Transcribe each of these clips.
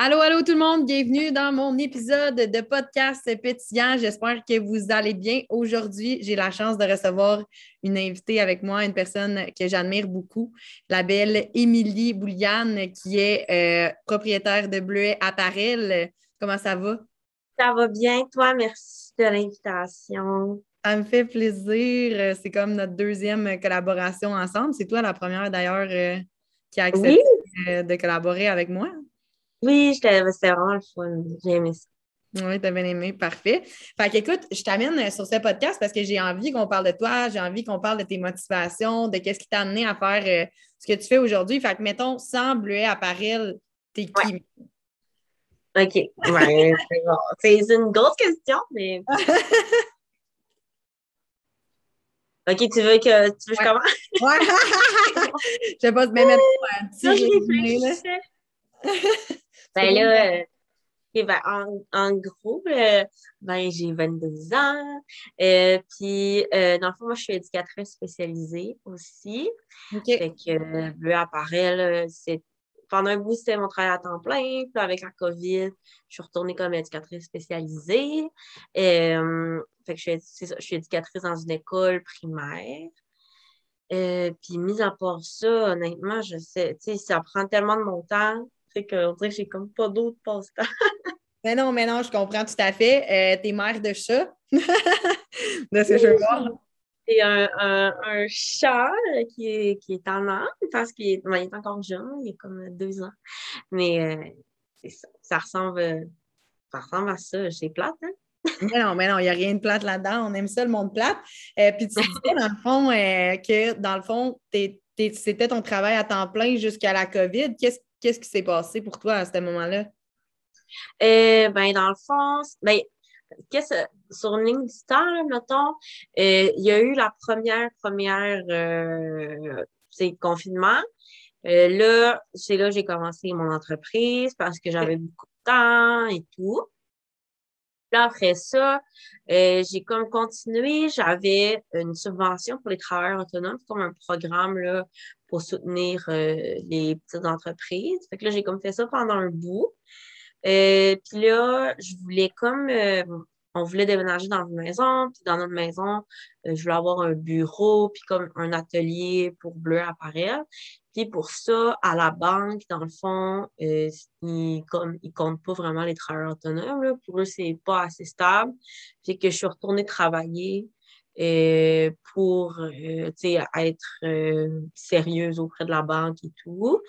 Allô, allô tout le monde, bienvenue dans mon épisode de podcast pétillant. J'espère que vous allez bien. Aujourd'hui, j'ai la chance de recevoir une invitée avec moi, une personne que j'admire beaucoup, la belle Émilie Bouliane, qui est euh, propriétaire de Bleuet Apparel. Comment ça va? Ça va bien, toi, merci de l'invitation. Ça me fait plaisir. C'est comme notre deuxième collaboration ensemble. C'est toi la première d'ailleurs euh, qui a accepté euh, de collaborer avec moi. Oui, c'était vraiment le fun. J'ai aimé ça. Oui, t'as bien aimé, parfait. Fait qu'écoute, je t'amène sur ce podcast parce que j'ai envie qu'on parle de toi, j'ai envie qu'on parle de tes motivations, de qu'est-ce qui t'a amené à faire euh, ce que tu fais aujourd'hui. Fait que, mettons, sans bleuet apparel, t'es qui? OK. Ouais, c'est une grosse question, mais. OK, tu veux que, tu veux que je commence? Ouais. je sais pas, mais mettre un petit ben là, euh, ben, en, en, gros, euh, ben, j'ai 22 ans. Euh, puis, dans le fond, moi, je suis éducatrice spécialisée aussi. Fait que Bleu Apparel, c'est pendant un bout, c'était mon travail à temps plein. Puis avec la COVID, je suis retournée comme éducatrice spécialisée. fait que je suis, ça, je suis éducatrice dans une école primaire. puis, mis à part ça, honnêtement, je sais, tu sais, ça prend tellement de mon temps fait qu'on dirait que j'ai comme pas d'autres passe-temps. mais non, mais non, je comprends tout à fait. Euh, t'es mère de chat, de ce que je vois. C'est un, un, chat qui est, qui est en âme parce qu'il est, est, encore jeune, il a comme deux ans. Mais euh, ça, ça, ressemble, ça ressemble à ça. C'est plate, hein? mais non, mais non, il n'y a rien de plate là-dedans. On aime ça, le monde plate. Euh, puis tu disais, dans le fond, que dans le fond, c'était ton travail à temps plein jusqu'à la COVID. Qu'est-ce Qu'est-ce qui s'est passé pour toi à ce moment-là? Euh, ben, dans le fond, ben, qu'est-ce, sur une ligne du temps, mettons, euh, il y a eu la première, première, euh, confinement. là, c'est là que j'ai commencé mon entreprise parce que j'avais beaucoup de temps et tout. Puis après ça, j'ai comme continué. J'avais une subvention pour les travailleurs autonomes, comme un programme là, pour soutenir euh, les petites entreprises. Fait que là, j'ai comme fait ça pendant un bout. Euh, puis là, je voulais comme euh, on voulait déménager dans une maison, puis dans notre maison, je voulais avoir un bureau, puis comme un atelier pour bleu appareil. Puis pour ça, à la banque, dans le fond, ils, comme, ils comptent pas vraiment les travailleurs autonomes. Là. Pour eux, c'est pas assez stable. Puis que je suis retournée travailler euh, pour euh, être euh, sérieuse auprès de la banque et tout.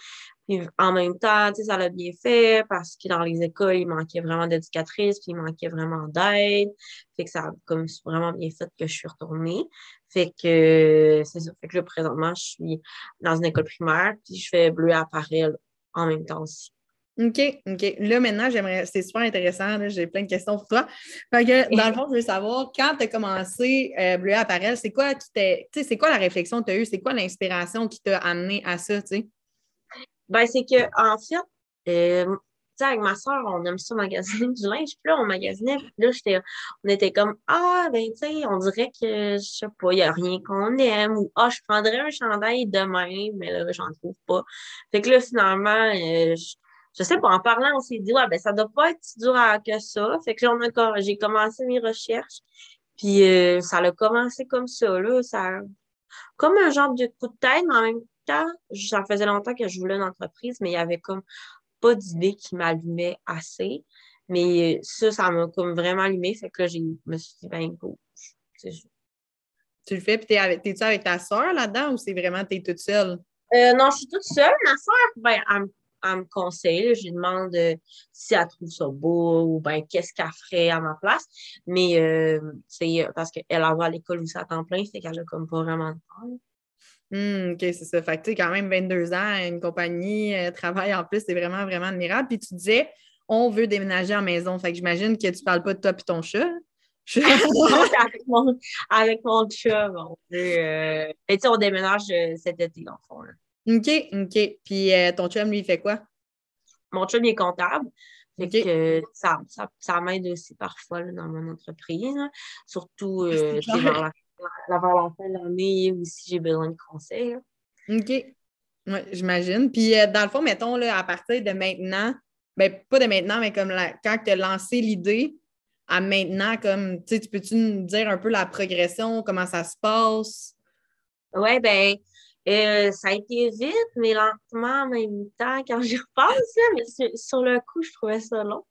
Puis en même temps, ça l'a bien fait parce que dans les écoles, il manquait vraiment d'éducatrices, puis il manquait vraiment d'aide. Fait que ça a comme vraiment bien fait que je suis retournée. Fait que c'est ça. Fait que là, présentement, je suis dans une école primaire, puis je fais bleu appareil en même temps aussi. OK, OK. Là, maintenant, j'aimerais, c'est super intéressant, j'ai plein de questions pour toi. Fait que, dans le fond, je veux savoir, quand tu as commencé euh, Bleu Apparel, c'est quoi qui c'est quoi la réflexion que tu as eue? C'est quoi l'inspiration qui t'a amené à ça, tu sais? Ben, c'est que, en fait, euh, avec ma soeur, on aime ça magasiner du linge. Puis là, on magasinait. Puis là, on était comme, ah, ben, tu sais, on dirait que, je sais pas, il n'y a rien qu'on aime. Ou, ah, je prendrais un chandail demain, mais là, j'en trouve pas. Fait que là, finalement, euh, je sais pas, en parlant, on s'est dit, ouais, ben, ça doit pas être si dur à, que ça. Fait que là, j'ai commencé mes recherches. Puis euh, ça a commencé comme ça, là. Ça, comme un genre de coup de tête, mais en même temps, ça faisait longtemps que je voulais une entreprise, mais il y avait comme pas d'idée qui m'allumait assez. Mais ça, ça m'a comme vraiment allumé. Fait que là, je me suis dit, ben, go. Tu le fais, puis t'es-tu avec ta soeur là-dedans ou c'est vraiment t'es toute seule? Euh, non, je suis toute seule. Ma soeur, ben, elle, elle me conseille. Je lui demande euh, si elle trouve ça beau ou ben qu'est-ce qu'elle ferait à ma place. Mais euh, c'est parce qu'elle va à l'école où ça temps plein, c'est qu'elle a comme pas vraiment de temps. Hum, OK, c'est ça. Fait que tu sais, quand même 22 ans, une compagnie, euh, travail en plus, c'est vraiment, vraiment admirable. Puis tu disais, on veut déménager en maison. Fait que j'imagine que tu parles pas de toi et ton chat. avec, mon, avec mon chat, on veut. et tu on déménage cet été, dans le fond. OK, OK. Puis euh, ton chum, lui, il fait quoi? Mon chum, il est comptable. Fait que ça, ça, ça m'aide aussi parfois dans mon entreprise. Surtout euh, vers, la, la, fin de l'année ou si j'ai besoin de conseils. OK. Oui, j'imagine. Puis euh, dans le fond, mettons, là, à partir de maintenant, ben, pas de maintenant, mais comme quand tu as lancé l'idée à maintenant, comme, tu sais, tu peux-tu nous dire un peu la progression, comment ça se passe? Oui, ben euh, ça a été vite, mais lentement en même temps quand j'y repense, mais sur, le coup, je trouvais ça long.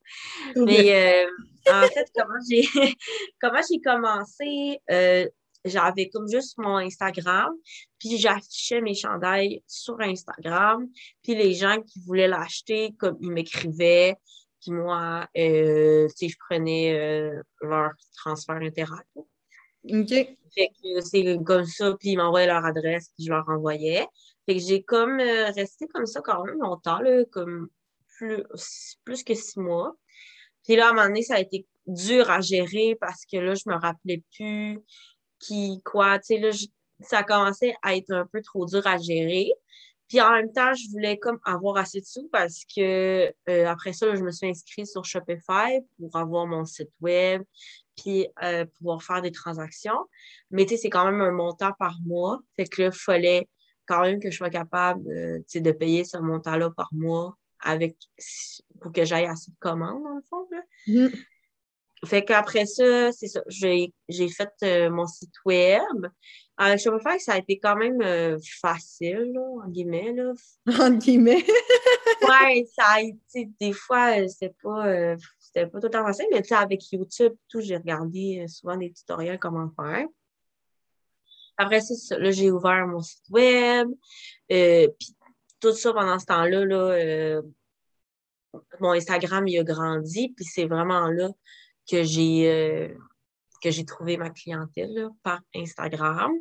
Mais euh, en fait, comment j'ai comment j'ai commencé, euh, j'avais comme juste mon Instagram, puis j'affichais mes chandails sur Instagram, puis les gens qui voulaient l'acheter, comme ils m'écrivaient, puis moi, je prenais leur transfert interact. Fait que c'est comme ça, puis ils m'envoyaient leur adresse, puis je leur envoyais. Que j'ai comme euh, resté comme ça quand même longtemps, là, comme plus, plus que six mois. Puis là, à un moment donné, ça a été dur à gérer parce que là, je me rappelais plus qui, quoi, tu sais, là, ça a commencé à être un peu trop dur à gérer. Puis en même temps, je voulais comme avoir assez de sous parce que euh, après ça, je me suis inscrite sur Shopify pour avoir mon site web, puis euh, pouvoir faire des transactions. Mais tu sais, c'est quand même un montant par mois. Fait que là, il fallait quand même que je sois capable euh, de payer ce montant-là par mois avec pour que j'aille assez de commandes, dans le fond. Là. Mm-hmm. Fait qu'après ça, c'est ça. J'ai, fait euh, mon site web. Avec Shopify, ça a été quand même facile, là, en guillemets. Là. En guillemets. ouais, ça a été, des fois, c'est pas c'était pas tout le temps facile, mais tu sais, avec YouTube, tout, j'ai regardé euh, souvent des tutoriels comment faire. Après ça, là, j'ai ouvert mon site web. Euh, puis tout ça pendant ce temps-là, là, euh, mon Instagram il a grandi, puis c'est vraiment là que j'ai que j'ai trouvé ma clientèle par Instagram.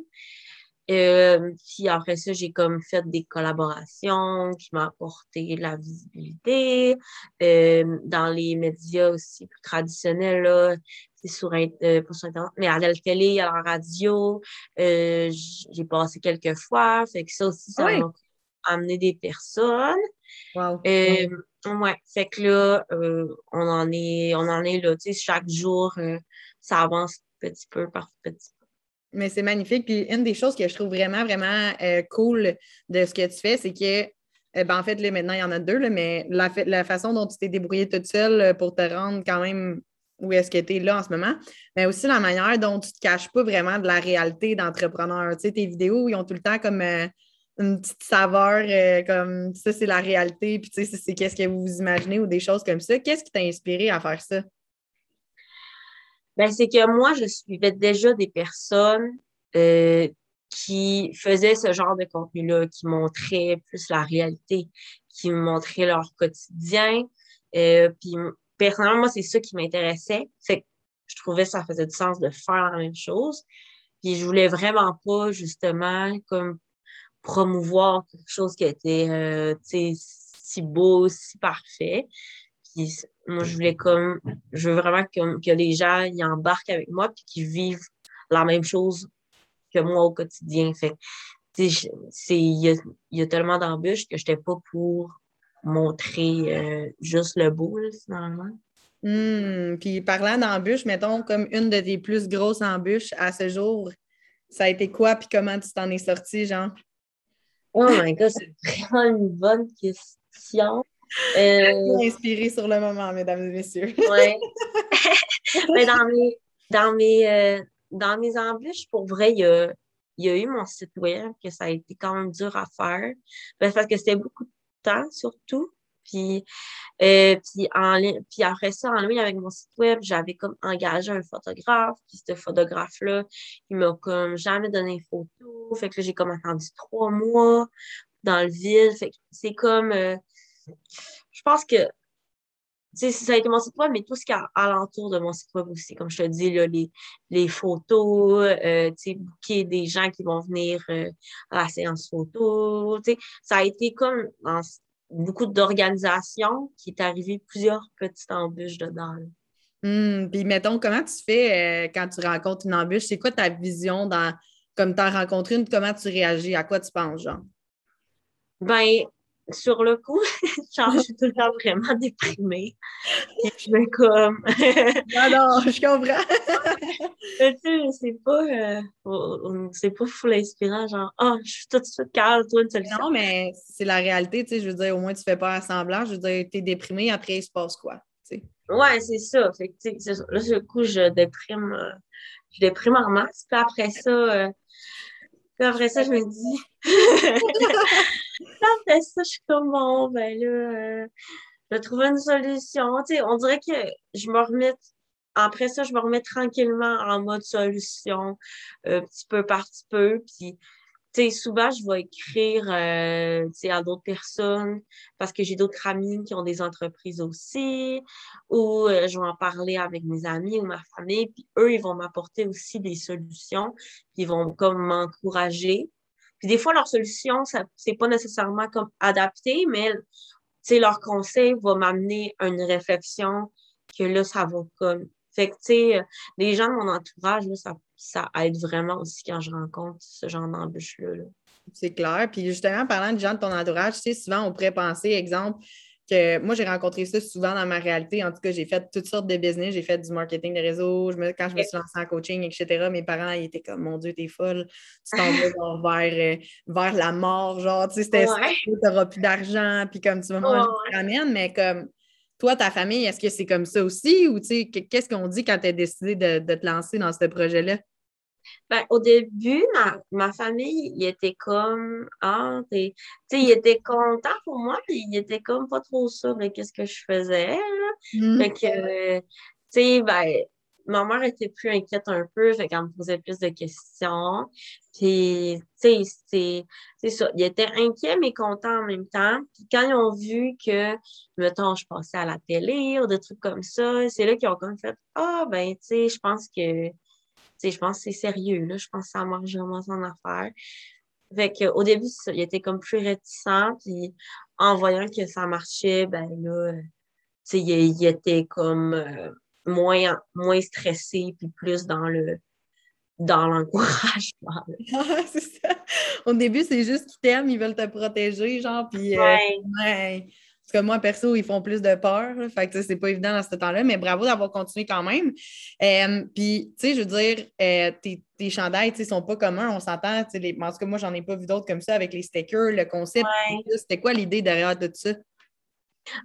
Euh, puis après ça, j'ai comme fait des collaborations qui m'ont apporté de la visibilité. Euh, dans les médias aussi plus traditionnels, là, c'est sur, euh, sur Internet, mais à la télé, à la radio, j'ai passé quelques fois. Fait que ça aussi, ça m'a amené des personnes. Wow. Ouais, fait que là, on en est, on en est là, tu sais, chaque jour, ça avance petit peu par petit peu. Mais c'est magnifique. Puis une des choses que je trouve vraiment, vraiment euh, cool de ce que tu fais, c'est que, euh, ben, en fait, là, maintenant, il y en a deux, là, mais la, façon dont tu t'es débrouillée toute seule euh, pour te rendre quand même où est-ce que tu es là en ce moment, mais aussi la manière dont tu ne te caches pas vraiment de la réalité d'entrepreneur. Tu sais, tes vidéos, ils ont tout le temps comme une petite saveur, comme ça, c'est la réalité, puis tu sais, c'est qu'est-ce que vous vous imaginez ou des choses comme ça. Qu'est-ce qui t'a inspiré à faire ça? Ben, c'est que moi, je suivais déjà des personnes euh, qui faisaient ce genre de contenu-là, qui montraient plus la réalité, qui montraient leur quotidien. Euh, puis personnellement, moi, c'est ça qui m'intéressait. C'est je trouvais que ça faisait du sens de faire la même chose. Puis je voulais vraiment pas, justement, comme promouvoir quelque chose qui était euh, si beau, si parfait moi, je voulais comme, je veux vraiment que, que les gens y embarquent avec moi et qu'ils vivent la même chose que moi au quotidien. Fait il y a, tellement d'embûches que je n'étais pas pour montrer euh, juste le beau, finalement. Hmm, puis parlant d'embûches, mettons comme une de tes plus grosses embûches à ce jour, ça a été quoi puis comment tu t'en es sorti, genre? Oh my god, c'est vraiment une bonne question. Euh... Inspiré sur le moment, mesdames et messieurs. oui. Mais dans mes, dans, mes, euh, dans mes embûches, pour vrai, il y a, y a, eu mon site web que ça a été quand même dur à faire. Ben, parce que c'était beaucoup de temps, surtout. Puis, euh, puis, en, puis après ça, en ligne avec mon site web, j'avais comme engagé un photographe. Puis ce photographe-là, il m'a comme jamais donné une photo. Fait que j'ai comme attendu trois mois dans le vide. Fait que c'est comme... Euh, je pense que ça a été mon site web, mais tout ce qui est alentour de mon site web aussi, comme je te dis, là, les, les photos, euh, booker des gens qui vont venir euh, à la séance photo. Ça a été comme dans beaucoup d'organisations qui est arrivé plusieurs petites embûches dedans. Hum, puis mettons, comment tu fais euh, quand tu rencontres une embûche? C'est quoi ta vision dans comme tu as rencontré une, comment tu réagis? À quoi tu penses, genre? Ben, sur le coup, genre, je suis tout le temps vraiment déprimée. je vais comme. non, non, je comprends. tu sais, c'est pas, euh, c'est pas full inspirant, genre, oh, je suis tout de suite calme, toi, une solution. Non, mais c'est la réalité, tu sais, je veux dire, au moins, tu fais pas semblant, je veux dire, t'es déprimé, après, il se passe quoi, tu sais. Ouais, c'est ça. Fait que, tu sais, là, sur le coup, je déprime, euh, je déprime en masse, puis après ça, euh, puis après ça, je me dis. après ça, je suis comme bon, ben là, euh, je vais trouver une solution. Tu sais, on dirait que je me remets. Après ça, je me remets tranquillement en mode solution, euh, petit peu par petit peu. Puis souvent, je vais écrire euh, à d'autres personnes parce que j'ai d'autres amis qui ont des entreprises aussi, ou euh, je vais en parler avec mes amis ou ma famille, puis eux, ils vont m'apporter aussi des solutions, puis ils vont comme m'encourager. Puis des fois, leur solution, ça c'est pas nécessairement comme adapté, mais leur conseil va m'amener à une réflexion que là, ça va comme. Fait que, tu sais, les gens de mon entourage, là, ça ça aide vraiment aussi quand je rencontre ce genre d'embûches-là. c'est clair. Puis justement, parlant de gens de ton entourage, tu sais, souvent on pourrait penser, exemple, que moi, j'ai rencontré ça souvent dans ma réalité. En tout cas, j'ai fait toutes sortes de business. J'ai fait du marketing de réseau. Je me, quand je me suis lancée en coaching, etc., mes parents, ils étaient comme, mon Dieu, t'es folle. Tu t'en vas vers, euh, vers la mort. Genre, tu sais, c'était ouais. tu n'auras plus d'argent. Puis comme tu vas manger, tu ramènes. Mais comme, toi, ta famille, est-ce que c'est comme ça aussi? Ou qu'est-ce qu'on dit quand tu as décidé de, te lancer dans ce projet-là? Ben, au début, ma, famille, il était comme, ah, tu sais, il était content pour moi, puis il était comme pas trop sûr de qu'est-ce que je faisais. Là. Mmh. Fait que, tu sais, ben, ma mère était plus inquiète un peu, fait qu'elle me posait plus de questions. Puis, tu sais, c'est ça. Ils étaient inquiets, mais contents en même temps. Puis quand ils ont vu que, mettons, je passais à la télé ou des trucs comme ça, c'est là qu'ils ont comme fait Ah, ben, tu sais, je pense que, tu sais, je pense que c'est sérieux, là. Je pense que ça marche vraiment son affaire. Fait qu'au début, ça, ils étaient comme plus réticents. Puis en voyant que ça marchait, ben là, tu sais, ils, étaient comme. Euh, moins, moins stressé, puis plus dans le dans l'encouragement. c'est ça. Au début, c'est juste qu'ils t'aiment, ils veulent te protéger, genre, puis... Euh, ouais. Parce que moi, perso, ils font plus de peur. fait que c'est pas évident dans ce temps-là, mais bravo d'avoir continué quand même. Euh, puis, tu sais, je veux dire, euh, tes, tes chandails, tu sais, sont pas communs, on s'entend. Les... En tout cas, moi, j'en ai pas vu d'autres comme ça avec les stickers, le concept. C'était quoi l'idée derrière tout ça?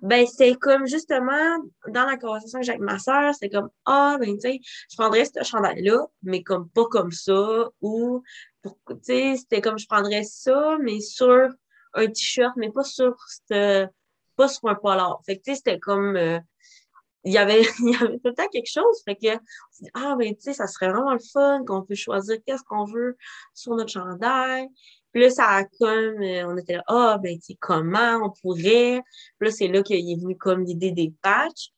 Ben, c'est comme justement, dans la conversation que j'ai avec ma soeur, c'est comme, ah, ben, tu sais, je prendrais ce chandail-là, mais comme pas comme ça, ou, tu sais, c'était comme, je prendrais ça, mais sur un t-shirt, mais pas sur, pas sur un polar. Fait que, tu sais, c'était comme, euh, il y avait, il y avait quelque chose. Fait que, ah, ben, tu sais, ça serait vraiment le fun qu'on peut choisir qu'est-ce qu'on veut sur notre chandail. Puis là, ça a comme, euh, on était là, ah, ben, tu sais, comment on pourrait. Puis là, c'est là qu'il est venu comme l'idée des patchs.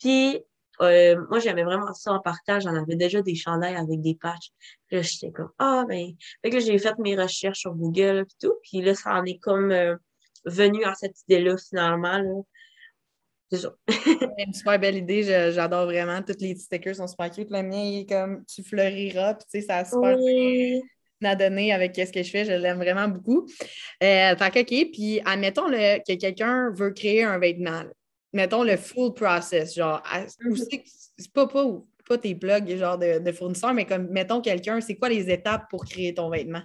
Puis, euh, moi, j'aimais vraiment ça en partage. J'en avais déjà des chandails avec des patchs. Puis là, j'étais comme, ah, ben. Fait que j'ai fait mes recherches sur Google et tout. Puis là, ça en est comme euh, venu à cette idée-là, finalement. Là. C'est ça. une super belle idée. J'adore vraiment. Toutes les stickers sont super cute. Le mien, il est comme tu fleuriras. Puis, tu sais, ça a super à donner avec ce que je fais. Je l'aime vraiment beaucoup. Euh, fait que, OK. Puis, admettons le, que quelqu'un veut créer un vêtement. Mettons le full process. Genre, mm-hmm. c'est pas, pas, pas tes blogs genre de, de fournisseurs, mais comme, mettons quelqu'un, c'est quoi les étapes pour créer ton vêtement?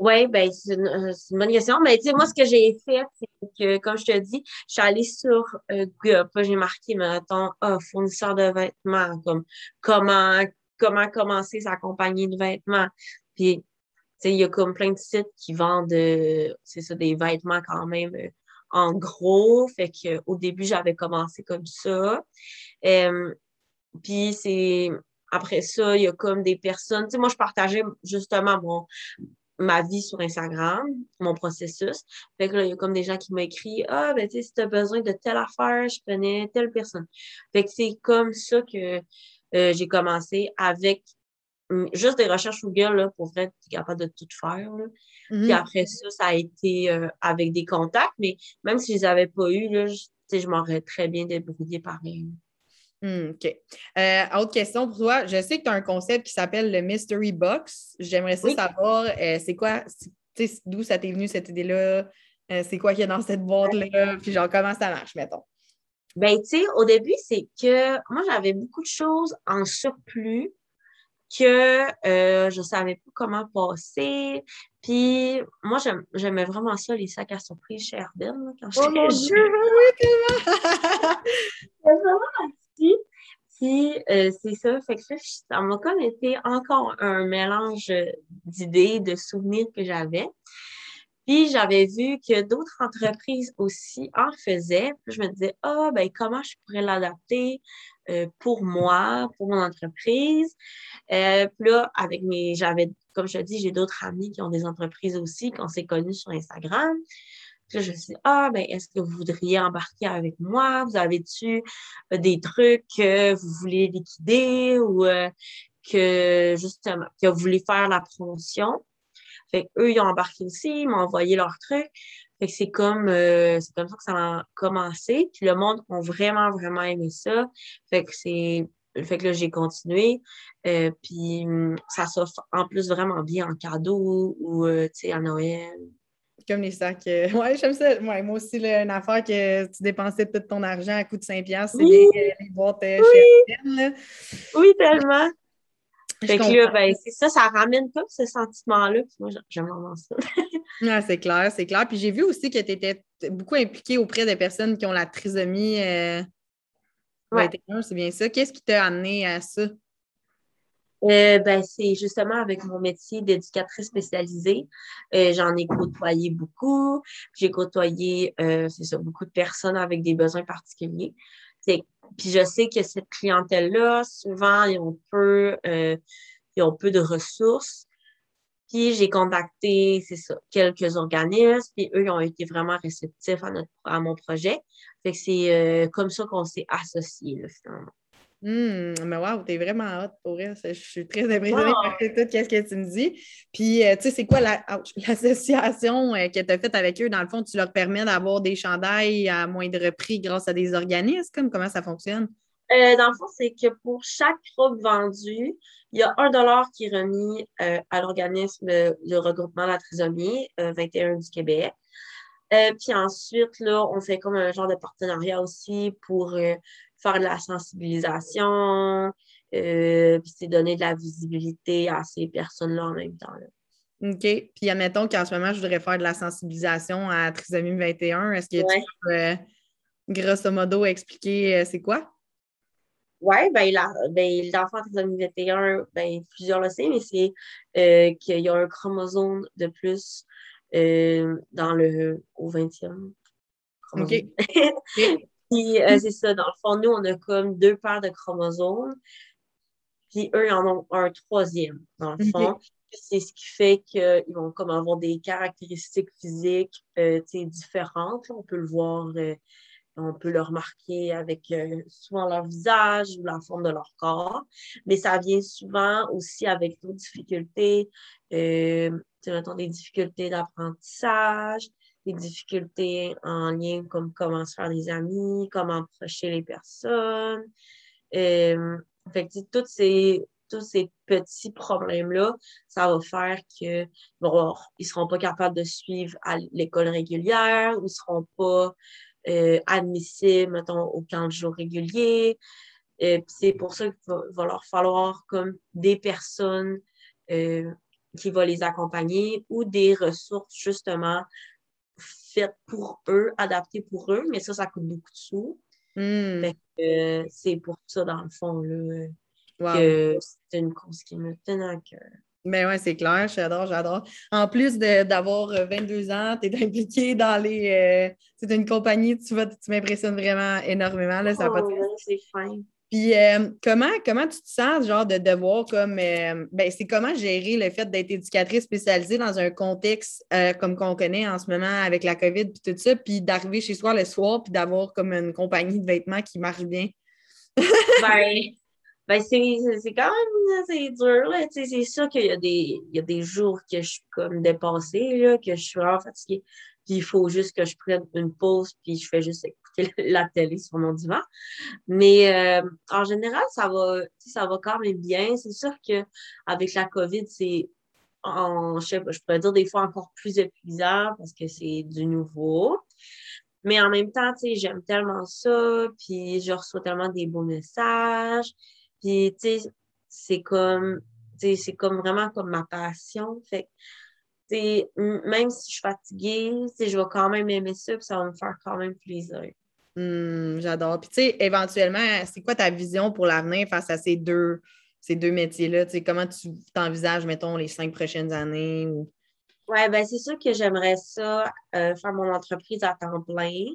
Oui, ben c'est une, euh, une, bonne question. Mais tu sais, moi, ce que j'ai fait, c'est que, comme je te dis, je suis allée sur euh, Google, j'ai marqué, mettons, oh, fournisseur de vêtements, comme comment comment commencer sa compagnie de vêtements. Puis, il y a comme plein de sites qui vendent, euh, c'est ça, des vêtements quand même euh, en gros. Fait qu'au début, j'avais commencé comme ça. Euh, puis, c'est après ça, il y a comme des personnes. Tu sais, moi, je partageais justement mon, ma vie sur Instagram, mon processus. Fait que là, il y a comme des gens qui m'ont écrit Ah, ben, tu sais, si tu as besoin de telle affaire, je connais telle personne. Fait que c'est comme ça que euh, j'ai commencé avec hum, juste des recherches Google là, pour être capable de tout faire. Puis mm-hmm. après ça, ça a été euh, avec des contacts, mais même si je les avais pas eus, là, je, je m'aurais très bien débrouillé pareil. Hmm, OK. Euh, autre question pour toi. Je sais que tu as un concept qui s'appelle le Mystery Box. J'aimerais ça savoir, c'est quoi, d'où ça t'est venu cette idée-là? C'est quoi qu'il y a dans cette boîte-là? Puis genre, comment ça marche, mettons? Ben, tu sais, au début, c'est que moi, j'avais beaucoup de choses en surplus que euh, je savais pas comment passer. Puis moi, j'aimais vraiment ça, les sacs à surprise chez Herbin, quand oh jeune. Oui, vraiment Puis euh, c'est ça, fait que ça m'a comme été encore un mélange d'idées, de souvenirs que j'avais. Puis j'avais vu que d'autres entreprises aussi en faisaient. Puis je me disais, ah, ben comment je pourrais l'adapter euh, pour moi, pour mon entreprise. Euh, puis là, avec mes, j'avais, comme je te dis, j'ai d'autres amis qui ont des entreprises aussi, qu'on s'est connus sur Instagram. Puis là, je me suis dit, ah, ben, est-ce que vous voudriez embarquer avec moi? Vous avez-tu euh, des trucs que vous voulez liquider ou que, justement, que vous voulez faire la promotion? Fait eux, ils ont embarqué aussi, ils m'ont envoyé leurs trucs. Fait que c'est comme, euh, c'est comme ça que ça a commencé. Puis le monde a vraiment, vraiment aimé ça. Fait que c'est, fait que là, j'ai continué. Euh, puis hum, ça s'offre en plus vraiment bien en cadeau ou, euh, tu sais, à Noël. Comme les sacs. Ouais, j'aime ça. Ouais, moi aussi, là, une affaire que tu dépensais tout ton argent à coût de 5$, c'est oui. les, les boîtes oui. Oui, tellement. Fait que là, ben, c'est ça, ça ramène pas ce sentiment-là. Moi, j'aime vraiment ça. ah, c'est clair, c'est clair. Puis j'ai vu aussi que tu étais beaucoup impliquée auprès des personnes qui ont la trisomie euh, c'est bien ça. Qu'est-ce qui t'a amené à ça? Euh, ben, c'est justement avec mon métier d'éducatrice spécialisée. Euh, j'en ai côtoyé beaucoup. J'ai côtoyé, c'est ça, beaucoup de personnes avec des besoins particuliers. C'est puis je sais que cette clientèle-là, souvent, ils ont peu, euh, ils ont peu de ressources. Puis j'ai contacté, c'est ça, quelques organismes, puis eux, ils ont été vraiment réceptifs à, notre, à mon projet. Fait que c'est euh, comme ça qu'on s'est associés, finalement. Hum, mais wow, t'es vraiment hot pour elle. Je suis très impressionnée par tout ce que tu me dis. Puis, euh, tu sais, c'est quoi l'association euh, que tu as faite avec eux? Dans le fond, tu leur permets d'avoir des chandails à moindre prix grâce à des organismes? Comment ça fonctionne? Euh, dans le fond, c'est que pour chaque robe vendue, il y a un dollar qui est remis à l'organisme de regroupement de la trisomie 21 du Québec. Puis ensuite, là, on fait comme un genre de partenariat aussi pour faire de la sensibilisation, euh, puis c'est donner de la visibilité à ces personnes-là en même temps. OK. Puis admettons qu'en ce moment, je voudrais faire de la sensibilisation à Trisomie 21. Est-ce que tu peux, euh, grosso modo, expliquer euh, c'est quoi? Oui, ben, ben, l'enfant trisomie 21, ben, plusieurs le savent, mais c'est qu'il y a un chromosome de plus dans le, au 20e. OK. Puis euh, c'est ça, dans le fond, nous, on a comme deux paires de chromosomes, puis eux, ils en ont un troisième, dans le fond. C'est ce qui fait qu'ils vont comme avoir des caractéristiques physiques euh, différentes. On peut le voir, euh, on peut le remarquer avec souvent leur visage ou la forme de leur corps, mais ça vient souvent aussi avec d'autres difficultés, mettons des difficultés d'apprentissage, des difficultés en lien comme comment se faire des amis, comment approcher les personnes. Euh, fait que, tous ces, tous ces petits problèmes-là, ça va faire qu'ils ne seront pas capables de suivre à l'école régulière ou ne seront pas euh, admissibles, mettons, au camp de jour régulier. Euh, c'est pour ça qu'il va, leur falloir comme des personnes euh, qui vont les accompagner ou des ressources justement fait pour eux, adapté pour eux, mais ça, ça coûte beaucoup de sous. Hmm. c'est pour ça, dans le fond, là, que c'est une cause qui me tenait à cœur. Ben ouais, c'est clair, j'adore, j'adore. En plus d'avoir 22 ans, tu es impliqué dans les. Euh, c'est une compagnie, tu, tu m'impressionnes vraiment énormément. Là, ça oh, c'est fin. Puis euh, comment, comment tu te sens, genre, de devoir comme euh, ben, c'est comment gérer le fait d'être éducatrice spécialisée dans un contexte euh, comme qu'on connaît en ce moment avec la COVID puis tout ça, puis d'arriver chez soi le soir puis d'avoir comme une compagnie de vêtements qui marche bien? ben, ben c'est quand même c'est dur. C'est sûr qu'il y, a des, y a des jours que je suis comme dépassée, là, que je suis vraiment fatiguée. Puis il faut juste que je prenne une pause, puis je fais juste écouter la télé sur mon divan. Mais euh, en général, ça va, ça va quand même bien. C'est sûr qu'avec la COVID, c'est en, je, je pourrais dire des fois encore plus épuisant parce que c'est du nouveau. Mais en même temps, tu sais, j'aime tellement ça, puis je reçois tellement des beaux messages. Puis, tu sais, c'est comme, tu sais, c'est comme vraiment comme ma passion. Fait même si je suis fatiguée, je vais quand même aimer ça, puis ça va me faire quand même plaisir. Hmm, j'adore. Puis, tu sais, éventuellement, c'est quoi ta vision pour l'avenir face à ces deux, ces deux métiers-là? Tu sais, comment tu t'envisages, mettons, les cinq prochaines années? Ou... Oui, ben c'est sûr que j'aimerais ça, euh, faire mon entreprise à temps plein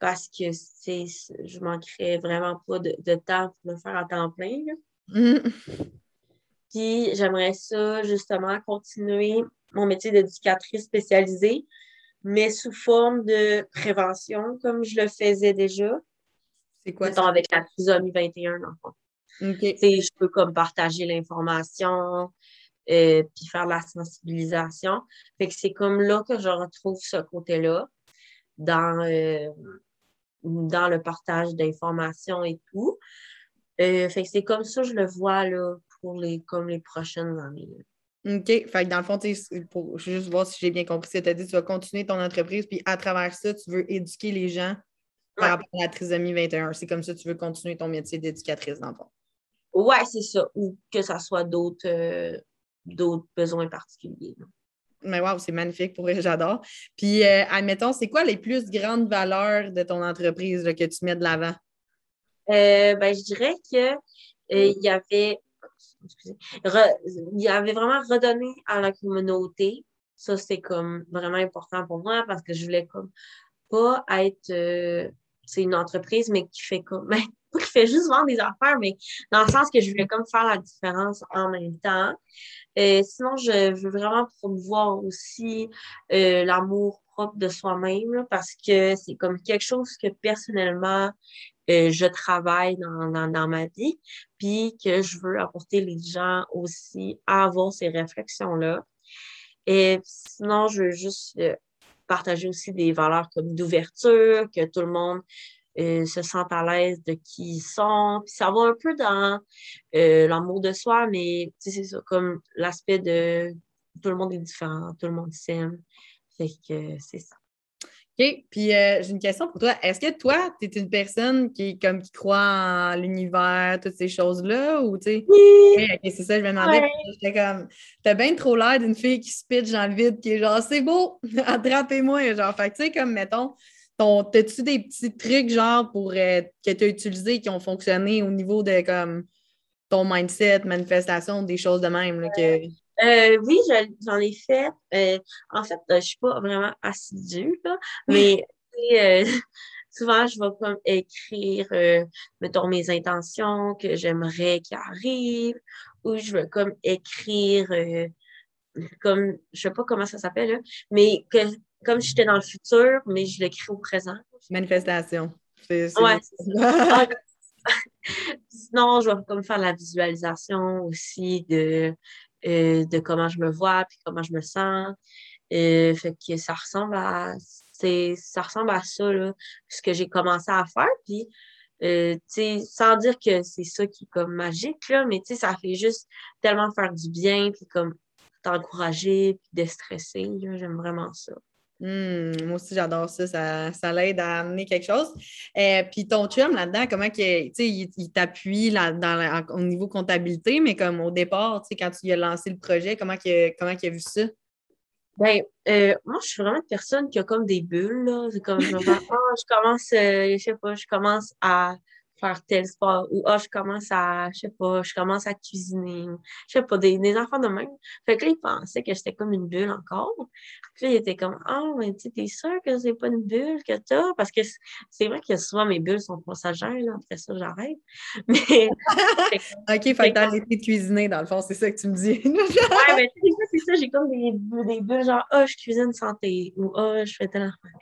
parce que c'est, je manquerais vraiment pas de, temps pour le faire à temps plein. Mmh. Puis j'aimerais ça, justement, continuer mon métier d'éducatrice spécialisée, mais sous forme de prévention, comme je le faisais déjà. C'est quoi ça? Avec la trisomie 21, enfant. Je peux comme partager l'information, euh, puis faire la sensibilisation. Fait que c'est comme là que je retrouve ce côté-là dans, euh, dans le partage d'informations et tout. Euh, fait que c'est comme ça je le vois là, pour les, comme les prochaines années. OK. Fait que dans le fond, pour juste voir si j'ai bien compris ce que tu as dit, tu vas continuer ton entreprise, puis à travers ça, tu veux éduquer les gens par rapport à la trisomie 21. C'est comme ça que tu veux continuer ton métier d'éducatrice, dans le fond. Ouais, c'est ça. Ou que ça soit d'autres d'autres besoins particuliers. Mais wow, c'est magnifique pour j'adore. Puis, euh, admettons, c'est quoi les plus grandes valeurs de ton entreprise que tu mets de l'avant? Euh, ben, je dirais que euh, il y avait il y avait vraiment redonné à la communauté. Ça, c'est comme vraiment important pour moi parce que je voulais comme pas être c'est une entreprise, mais qui fait comme pas qui fait juste vendre des affaires, mais dans le sens que je voulais comme faire la différence en même temps. Euh, sinon, je veux vraiment promouvoir aussi euh, l'amour propre de soi-même parce que c'est comme quelque chose que personnellement, euh, je travaille dans, dans, ma vie, puis que je veux apporter les gens aussi à avoir ces réflexions-là. Et sinon, je veux juste partager aussi des valeurs comme d'ouverture, que tout le monde euh, se sentent à l'aise de qui ils sont. Puis ça va un peu dans euh, l'amour de soi, mais c'est ça, comme l'aspect de tout le monde est différent, tout le monde s'aime. Fait que c'est ça. OK. Puis euh, j'ai une question pour toi. Est-ce que toi, tu es une personne qui, comme, qui croit en l'univers, toutes ces choses-là? Ou tu sais? Oui. c'est ça, je me demandais. J'étais comme, t'as bien trop l'air d'une fille qui se pitch dans le vide, qui est genre, c'est beau, attrapez-moi. Genre, fait tu sais, comme, mettons, T'as-tu des petits trucs genre pour euh, que tu as utilisés qui ont fonctionné au niveau de comme ton mindset, manifestation, des choses de même? Là, que... Euh, oui, j'en ai fait. Euh, en fait, je suis pas vraiment assidue, là, mais souvent, je vais comme écrire, mettons, mes intentions que j'aimerais qu'ils arrivent, ou je vais comme écrire, comme, je sais pas comment ça s'appelle, mais que comme j'étais dans le futur, mais je l'écris au présent. Manifestation. C'est, ouais. Ah, sinon, je vais comme faire la visualisation aussi de, euh, de comment je me vois puis comment je me sens. Euh, fait que ça ressemble à ça ressemble à ça, là, ce que j'ai commencé à faire. Puis, euh, sans dire que c'est ça qui est comme magique, là, mais ça fait juste tellement faire du bien, puis comme t'encourager, puis déstresser. J'aime vraiment ça. Hmm, moi aussi, j'adore ça. Ça, l'aide à amener quelque chose. Euh, puis ton chum, là-dedans, comment il, il t'appuie au niveau comptabilité, mais comme au départ, quand tu as lancé le projet, comment, il, comment il a vu ça? Ben, euh, moi, je suis vraiment une personne qui a comme des bulles. C'est comme, je, ah, je commence, euh, je sais pas, je commence à faire tel sport ou ah, je commence à, je sais pas, je commence à cuisiner, je sais pas, des, des enfants de même. Fait que là, ils pensaient que j'étais comme une bulle encore. Puis là, ils étaient comme Ah, mais tu t'es sûr que c'est pas une bulle que t'as? Parce que c'est vrai que souvent mes bulles sont passagères, là, après ça, j'arrête. Mais. OK, fait que t'as arrêté de cuisiner, dans le fond, c'est ça que tu me dis. ouais, mais tu ça, j'ai comme des, des bulles genre Ah, je cuisine santé ou Ah, je fais tel affaire.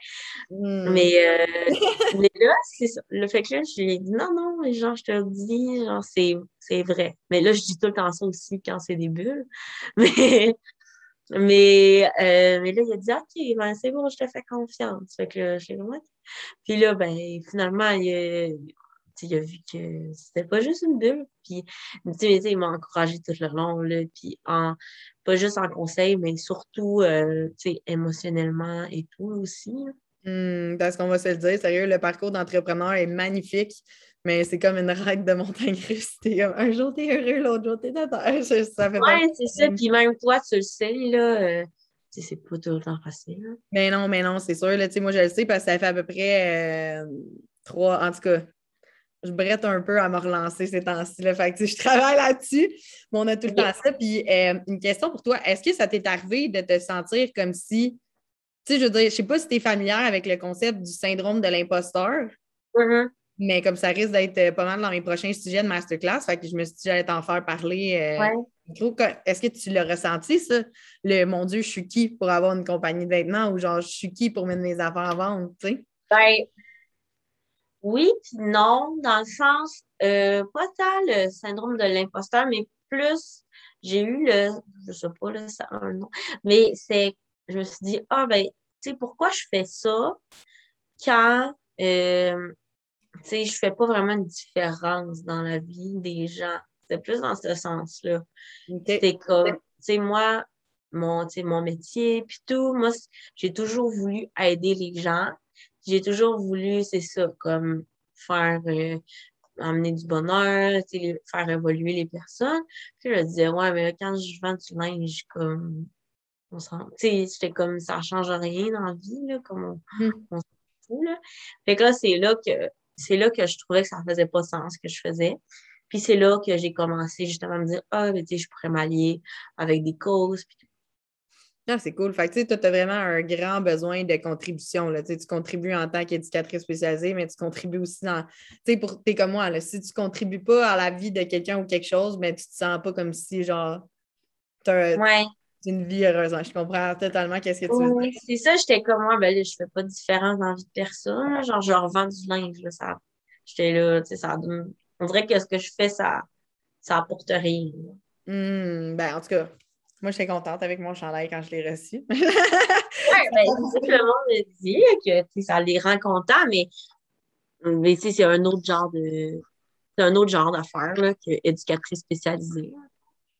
Hmm. Mais, euh, mais là, c'est ça. Le fait que là, j'ai dit non, non, genre, je te le dis, genre, c'est vrai. Mais là, je dis tout le temps ça aussi quand c'est des bulles. Mais, mais, euh, mais là, il a dit, OK, ben, c'est bon, je te fais confiance. Fait que je Puis là, ben, finalement, il il a vu que c'était pas juste une bulle. Puis, il m'a encouragé tout le long, là, puis en, pas juste en conseil, mais surtout, euh, émotionnellement et tout aussi. Hmm, parce qu'on va se le dire, sérieux, le parcours d'entrepreneur est magnifique, mais c'est comme une règle de montagne russe. un jour t'es heureux, l'autre jour t'es à terre. Ça fait ouais, c'est ça. Puis même toi, tu le sais, là. Euh, c'est pas tout le temps facile. Mais non, mais non, c'est sûr. Là, moi, je le sais parce que ça fait à peu près euh, trois. En tout cas, je brette un peu à me relancer ces temps-ci. Fait que, je travaille là-dessus, mais on a tout le temps ça. Puis euh, une question pour toi, est-ce que ça t'est arrivé de te sentir comme si tu sais, je veux dire, je sais pas si tu es familière avec le concept du syndrome de l'imposteur, mm-hmm. mais comme ça risque d'être euh, pas mal dans mes prochains sujets de masterclass, fait que je me suis dit j'allais t'en faire parler. Euh, est-ce que tu l'as ressenti, ça? Le mon Dieu, je suis qui pour avoir une compagnie de vêtements ou genre je suis qui pour mettre mes affaires à vendre, tu sais? Ben, oui, puis non, dans le sens, euh, pas tant le syndrome de l'imposteur, mais plus, j'ai eu le, je sais pas, là, ça un nom, mais c'est je me suis dit, ah, ben, tu sais, pourquoi je fais ça quand, euh, tu sais, je fais pas vraiment une différence dans la vie des gens. C'est plus dans ce sens-là. C'est comme, tu sais, moi, mon, mon métier, puis tout, moi, j'ai toujours voulu aider les gens. J'ai toujours voulu, c'est ça, comme faire, euh, amener du bonheur, faire évoluer les personnes. Puis je me disais, ouais, mais quand je vends du linge, comme, on j'étais comme ça change rien dans la vie, là, comme on, mm. s'en fout, là. Fait que là, c'est là que c'est là que je trouvais que ça faisait pas sens ce que je faisais. Puis c'est là que j'ai commencé justement à me dire, ah, mais tu sais, je pourrais m'allier avec des causes. Puis... Ah, c'est cool. Fait que tu as vraiment un grand besoin de contribution. Là. Tu contribues en tant qu'éducatrice spécialisée, mais tu contribues aussi dans. Tu sais, pour t'es comme moi, là, si tu contribues pas à la vie de quelqu'un ou quelque chose, mais tu te sens pas comme si genre. Ouais une vie heureuse. Je comprends totalement qu'est-ce que tu veux dire. C'est ça, j'étais comme moi, ben là, je fais pas de différence dans la vie de personne. Genre, je revends du linge, là, ça. J'étais là, tu sais, ça On dirait que ce que je fais, ça, ça apporte rien. Hmm, ben, en tout cas, moi, j'étais contente avec mon chandail quand je l'ai reçu. ouais, ben, c'est que le monde me dit que ça les rend contents, mais, mais c'est un autre genre de. C'est un autre genre d'affaire que éducatrice spécialisée.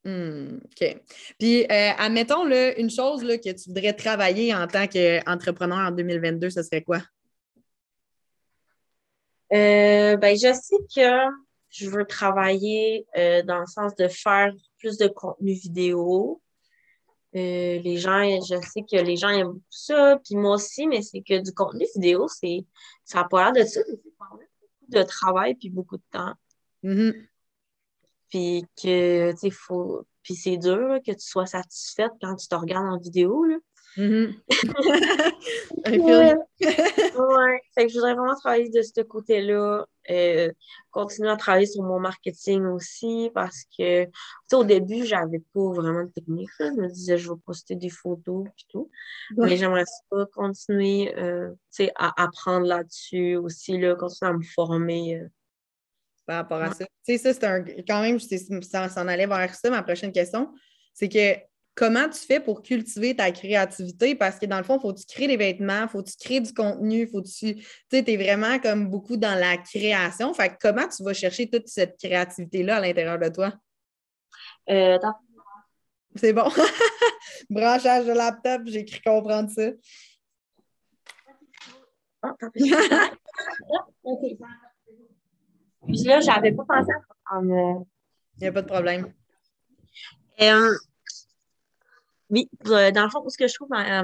Hmm, OK. Puis, euh, admettons là, une chose là, que tu voudrais travailler en tant qu'entrepreneur en 2022, ce serait quoi? Euh, ben, je sais que je veux travailler euh, dans le sens de faire plus de contenu vidéo. Les gens, je sais que les gens aiment ça, puis moi aussi, mais c'est que du contenu vidéo, c'est ça n'a pas l'air de ça, c'est beaucoup de travail puis beaucoup de temps. Mm-hmm. Puis que, tu sais, faut. Puis c'est dur que tu sois satisfaite quand tu te regardes en vidéo, là. Mm-hmm. ouais. ouais. Fait que je voudrais vraiment travailler de ce côté-là. Euh, continuer à travailler sur mon marketing aussi parce que, au début, j'avais pas vraiment de technique. Je me disais, je vais poster des photos et tout. Mais j'aimerais continuer, euh, à apprendre là-dessus aussi, là, continuer à me former. Euh, par rapport à ça. Tu sais, ça, c'est un. Quand même, ça s'en allait vers ça, ma prochaine question. C'est que comment tu fais pour cultiver ta créativité? Parce que dans le fond, il faut que tu crées des vêtements, il faut que tu crées du contenu, faut que tu. Tu sais, es vraiment comme beaucoup dans la création. Fait comment tu vas chercher toute cette créativité-là à l'intérieur de toi? Euh, c'est bon. Branchage de laptop, j'ai écrit comprendre ça. Oh, puis là, j'avais pas pensé à Il n'y a pas de problème. Euh, oui, euh, dans le fond, ce que je trouve à,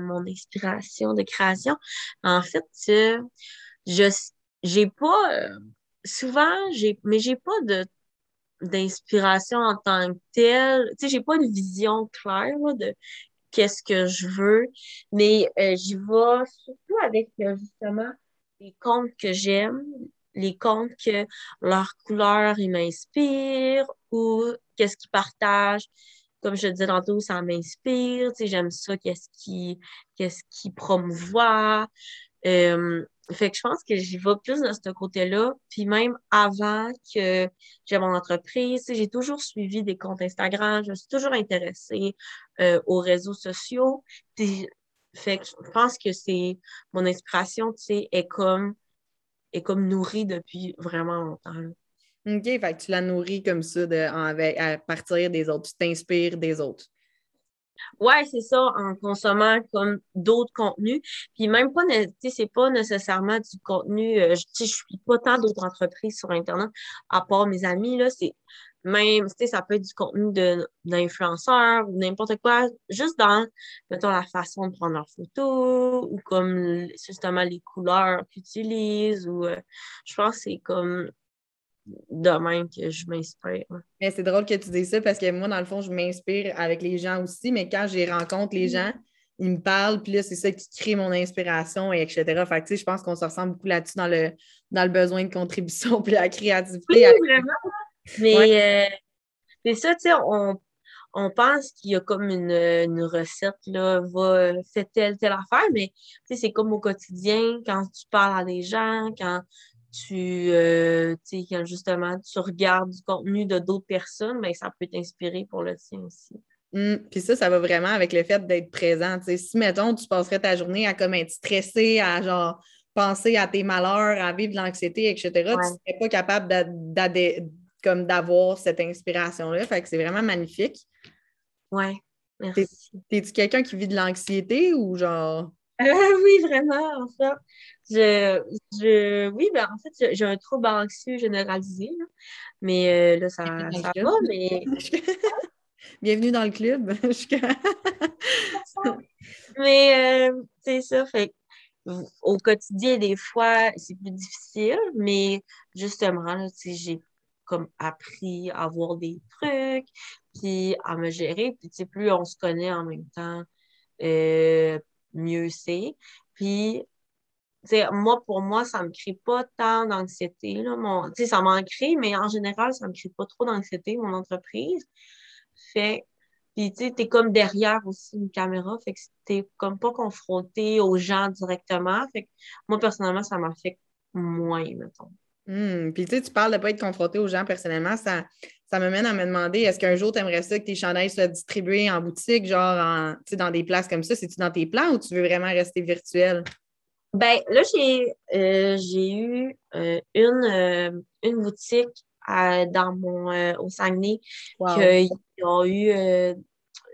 mon inspiration de création, en fait, je j'ai pas souvent, j'ai mais j'ai pas de d'inspiration en tant que telle. Tu sais, j'ai pas une vision claire de qu'est-ce que je veux, mais euh, j'y vais surtout avec justement les comptes que j'aime, les comptes que leur couleur, ils m'inspirent ou qu'est-ce qu'ils partagent. Comme je te disais tantôt, ça m'inspire. J'aime ça, qu'est-ce qui, qu'est-ce qui promouvoit. Fait que je pense que j'y vais plus de ce côté-là. Puis même avant que j'ai mon entreprise, j'ai toujours suivi des comptes Instagram. Je suis toujours intéressée euh, aux réseaux sociaux. Fait que je pense que c'est mon inspiration, tu sais, est comme est comme nourrie depuis vraiment longtemps. OK, fait tu la nourris comme ça à partir des autres. Tu t'inspires des autres. Ouais, c'est ça, en consommant comme d'autres contenus. Puis même pas, tu sais, c'est pas nécessairement du contenu. Euh, je, je suis pas tant d'autres entreprises sur Internet, à part mes amis, là. C'est même, tu sais, ça peut être du contenu d'influenceurs ou n'importe quoi, juste dans, mettons, la façon de prendre leurs photos ou comme, justement, les couleurs qu'ils utilisent ou, euh, je pense que c'est comme de même que je m'inspire. Mais c'est drôle que tu dises ça parce que moi, dans le fond, je m'inspire avec les gens aussi, mais quand je rencontre les gens, ils me parlent, puis là, c'est ça qui crée mon inspiration, et etc. Fait que, tu sais, je pense qu'on se ressemble beaucoup là-dessus dans le, dans le besoin de contribution, puis la créativité. Oui, vraiment. Mais euh, c'est ça, tu sais, on, on pense qu'il y a comme une, une, recette, là, va, faire telle, telle affaire, mais tu sais, c'est comme au quotidien, quand tu parles à des gens, quand tu, euh, quand justement tu regardes du contenu de d'autres personnes, ben, ça peut t'inspirer pour le tien aussi. Mmh, puis ça, ça va vraiment avec le fait d'être présent. si, mettons, tu passerais ta journée à comme être stressé, à genre penser à tes malheurs, à vivre de l'anxiété, etc., tu ne serais pas capable d'avoir cette inspiration-là. Fait que c'est vraiment magnifique. Merci. T'es-tu quelqu'un qui vit de l'anxiété ou genre? oui, vraiment, en fait. Je, je, oui, ben, en fait, j'ai un trouble anxieux généralisé, mais euh, là, ça, ça va, mais... Bienvenue dans le club. mais euh, c'est ça, fait au quotidien, des fois, c'est plus difficile, mais justement, j'ai comme appris à voir des trucs, puis à me gérer, puis plus on se connaît en même temps, euh, mieux c'est. Puis, moi, pour moi, ça ne me crée pas tant d'anxiété. Mon, ça m'en crée, mais en général, ça ne me crée pas trop d'anxiété, mon entreprise. Fait puis, tu sais, comme derrière aussi une caméra, fait que t'es comme pas confronté aux gens directement. Fait que moi, personnellement, ça m'affecte moins, mettons. Mmh. Puis, tu sais, tu parles de ne pas être confronté aux gens personnellement. Ça, ça me mène à me demander est-ce qu'un jour, tu aimerais ça que tes chandails soient distribués en boutique, genre en, dans des places comme ça? C'est-tu dans tes plans ou tu veux vraiment rester virtuel? Ben là, j'ai euh, eu euh, une, euh, une boutique dans mon, au Saguenay qu'ils ont eu,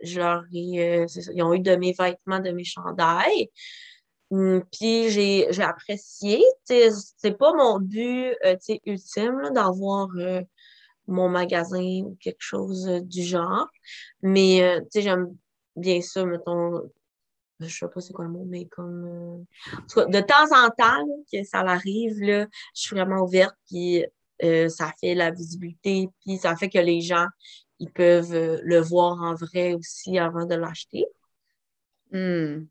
genre, ils ont eu de mes vêtements, de mes chandails. Hum, puis j'ai apprécié. C'est pas mon but ultime d'avoir mon magasin ou quelque chose euh, du genre. Mais, euh, tu sais, j'aime bien ça, mettons, je sais pas c'est quoi le mot, mais comme... Euh, de temps en temps, que ça arrive, là, je suis vraiment ouverte, puis ça fait la visibilité, puis ça fait que les gens, ils peuvent le voir en vrai aussi avant de l'acheter. Hmm.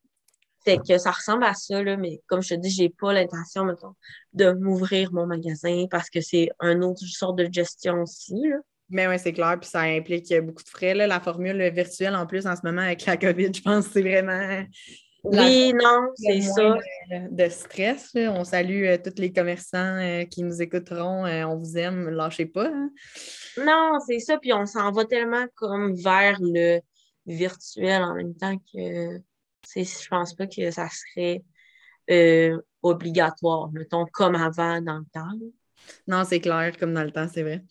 Fait que ça ressemble à ça, là, mais comme je te dis, j'ai pas l'intention, mettons, de m'ouvrir mon magasin parce que c'est un autre sorte de gestion aussi. Là. Mais oui, c'est clair, puis ça implique beaucoup de frais. Là. La formule virtuelle, en plus, en ce moment, avec la COVID, je pense que c'est vraiment. Oui, non, c'est ça. De, stress. On salue euh, tous les commerçants euh, qui nous écouteront. Euh, on vous aime, lâchez pas. Hein. Non, c'est ça. Puis on s'en va tellement comme vers le virtuel en même temps que je pense pas que ça serait euh, obligatoire, mettons, comme avant dans le temps. Non, c'est clair, comme dans le temps, c'est vrai.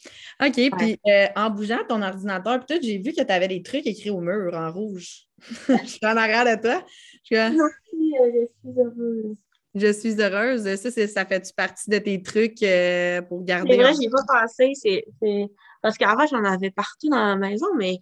OK, puis euh, en bougeant ton ordinateur, peut-être j'ai vu que tu avais des trucs écrits au mur en rouge. je suis en arrière de toi. Je, suis, euh, je suis heureuse. Je suis heureuse. Ça, ça fait-tu partie de tes trucs pour garder. C'est vrai, j'ai pas pensé. C'est parce qu'avant, j'en avais partout dans la maison, mais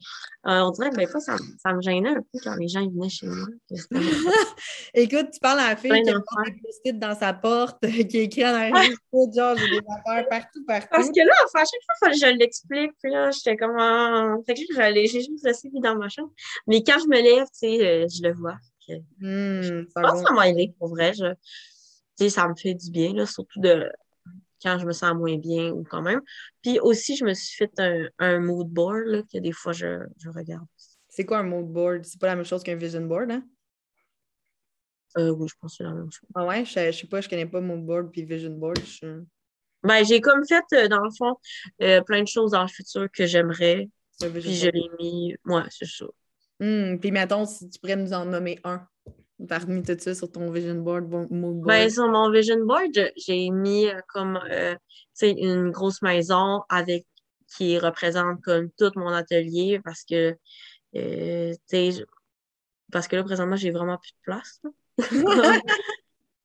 euh, on dirait que des fois, ça, ça, me gênait un peu quand les gens venaient chez moi. Écoute, tu parles à la fille qui a des dans sa porte, qui écrit en arrière genre, j'ai des affaires partout, partout. Parce que là, enfin, à chaque fois, il fallait que je l'explique. Puis là, j'étais comme. en Fait que j'ai juste laissé dans ma chambre. Mais quand je me lève, tu sais, euh, je le vois. Hmm, je pense que ça m'a aidé, pour vrai. Je, ça me fait du bien, là, surtout de quand je me sens moins bien ou quand même. Puis aussi, je me suis fait un, un mood board là, que des fois je, je regarde. C'est quoi un mood board? C'est pas la même chose qu'un vision board, hein? Euh, oui, je pense que c'est la même chose. Ah ouais, je, je sais pas, je connais pas mood board puis vision board. Ben, j'ai comme fait, euh, dans le fond, euh, plein de choses dans le futur que j'aimerais. Puis je l'ai mis. Ouais, c'est ça. Hmm, puis mettons, si tu pourrais nous en nommer un. Parmi tout ça sur ton vision board, mood board? Ben, sur mon vision board, j'ai mis euh, comme euh, une grosse maison avec qui représente comme tout mon atelier parce que euh, parce que là, présentement, j'ai vraiment plus de place.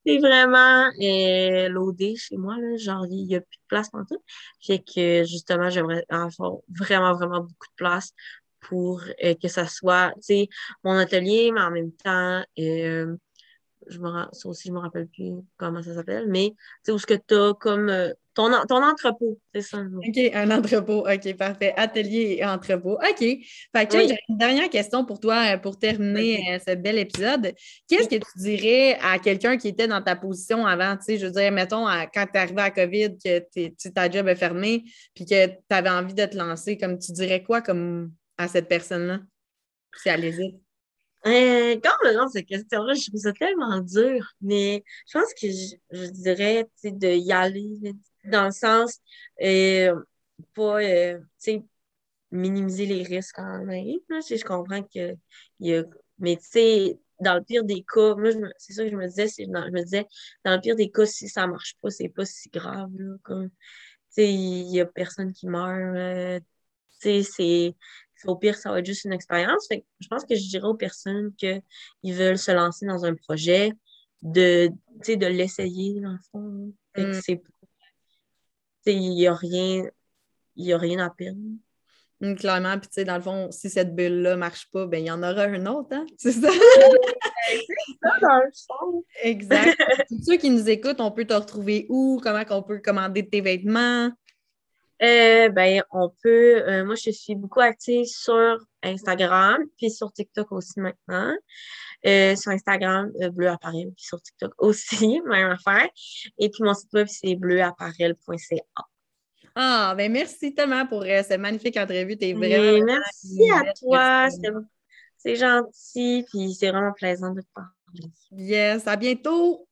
c'est vraiment euh, loadé chez moi, là. Genre, il n'y a plus de place pour tout. Fait que, justement, j'aimerais avoir vraiment, vraiment beaucoup de place pour euh, que ça soit, tu sais, mon atelier, mais en même temps, euh, je me, ça aussi, je me rappelle plus comment ça s'appelle, mais tu sais, où ce que tu as comme euh, ton, ton entrepôt, c'est ça. OK, un entrepôt. OK, parfait. Atelier et entrepôt. OK. Fait que j'ai une dernière question pour toi pour terminer ce bel épisode. Qu'est-ce que tu dirais à quelqu'un qui était dans ta position avant? Tu sais, je veux dire, mettons, quand tu es arrivé à COVID, que ta job est fermée, puis que tu avais envie de te lancer, comme tu dirais quoi comme à cette personne-là? Si elle hésite. Euh, quand on me lance cette question-là, je trouve ça tellement dur, mais je pense que je, dirais de y aller dans le sens euh, pas euh, minimiser les risques en même. je comprends que y a. Mais tu sais, dans le pire des cas, moi c'est ça que je me disais, je me disais, dans le pire des cas, si ça marche pas, c'est pas si grave. Il y a personne qui meurt. Euh, c'est au pire, ça va être juste une expérience. je pense que je dirais aux personnes qui veulent se lancer dans un projet de, de l'essayer, dans le fond. Mm. Il n'y a rien. Il a rien à perdre. Mm, clairement, puis tu sais, dans le fond, si cette bulle-là ne marche pas, ben il y en aura un autre, hein? C'est ça? c'est ça, dans le fond. Exact. Pour ceux qui nous écoutent, on peut te retrouver où? Comment on peut commander tes vêtements? Euh, ben, on peut. Euh, moi, je suis beaucoup active sur Instagram, puis sur TikTok aussi maintenant. Euh, sur Instagram, Bleu Apparel, puis sur TikTok aussi, même affaire. Et puis mon site web, c'est bleuapparel.ca. Ah, ben merci tellement pour cette magnifique entrevue. T'es vraiment. merci à toi. C'est gentil, puis c'est vraiment plaisant de te parler. Yes, à bientôt.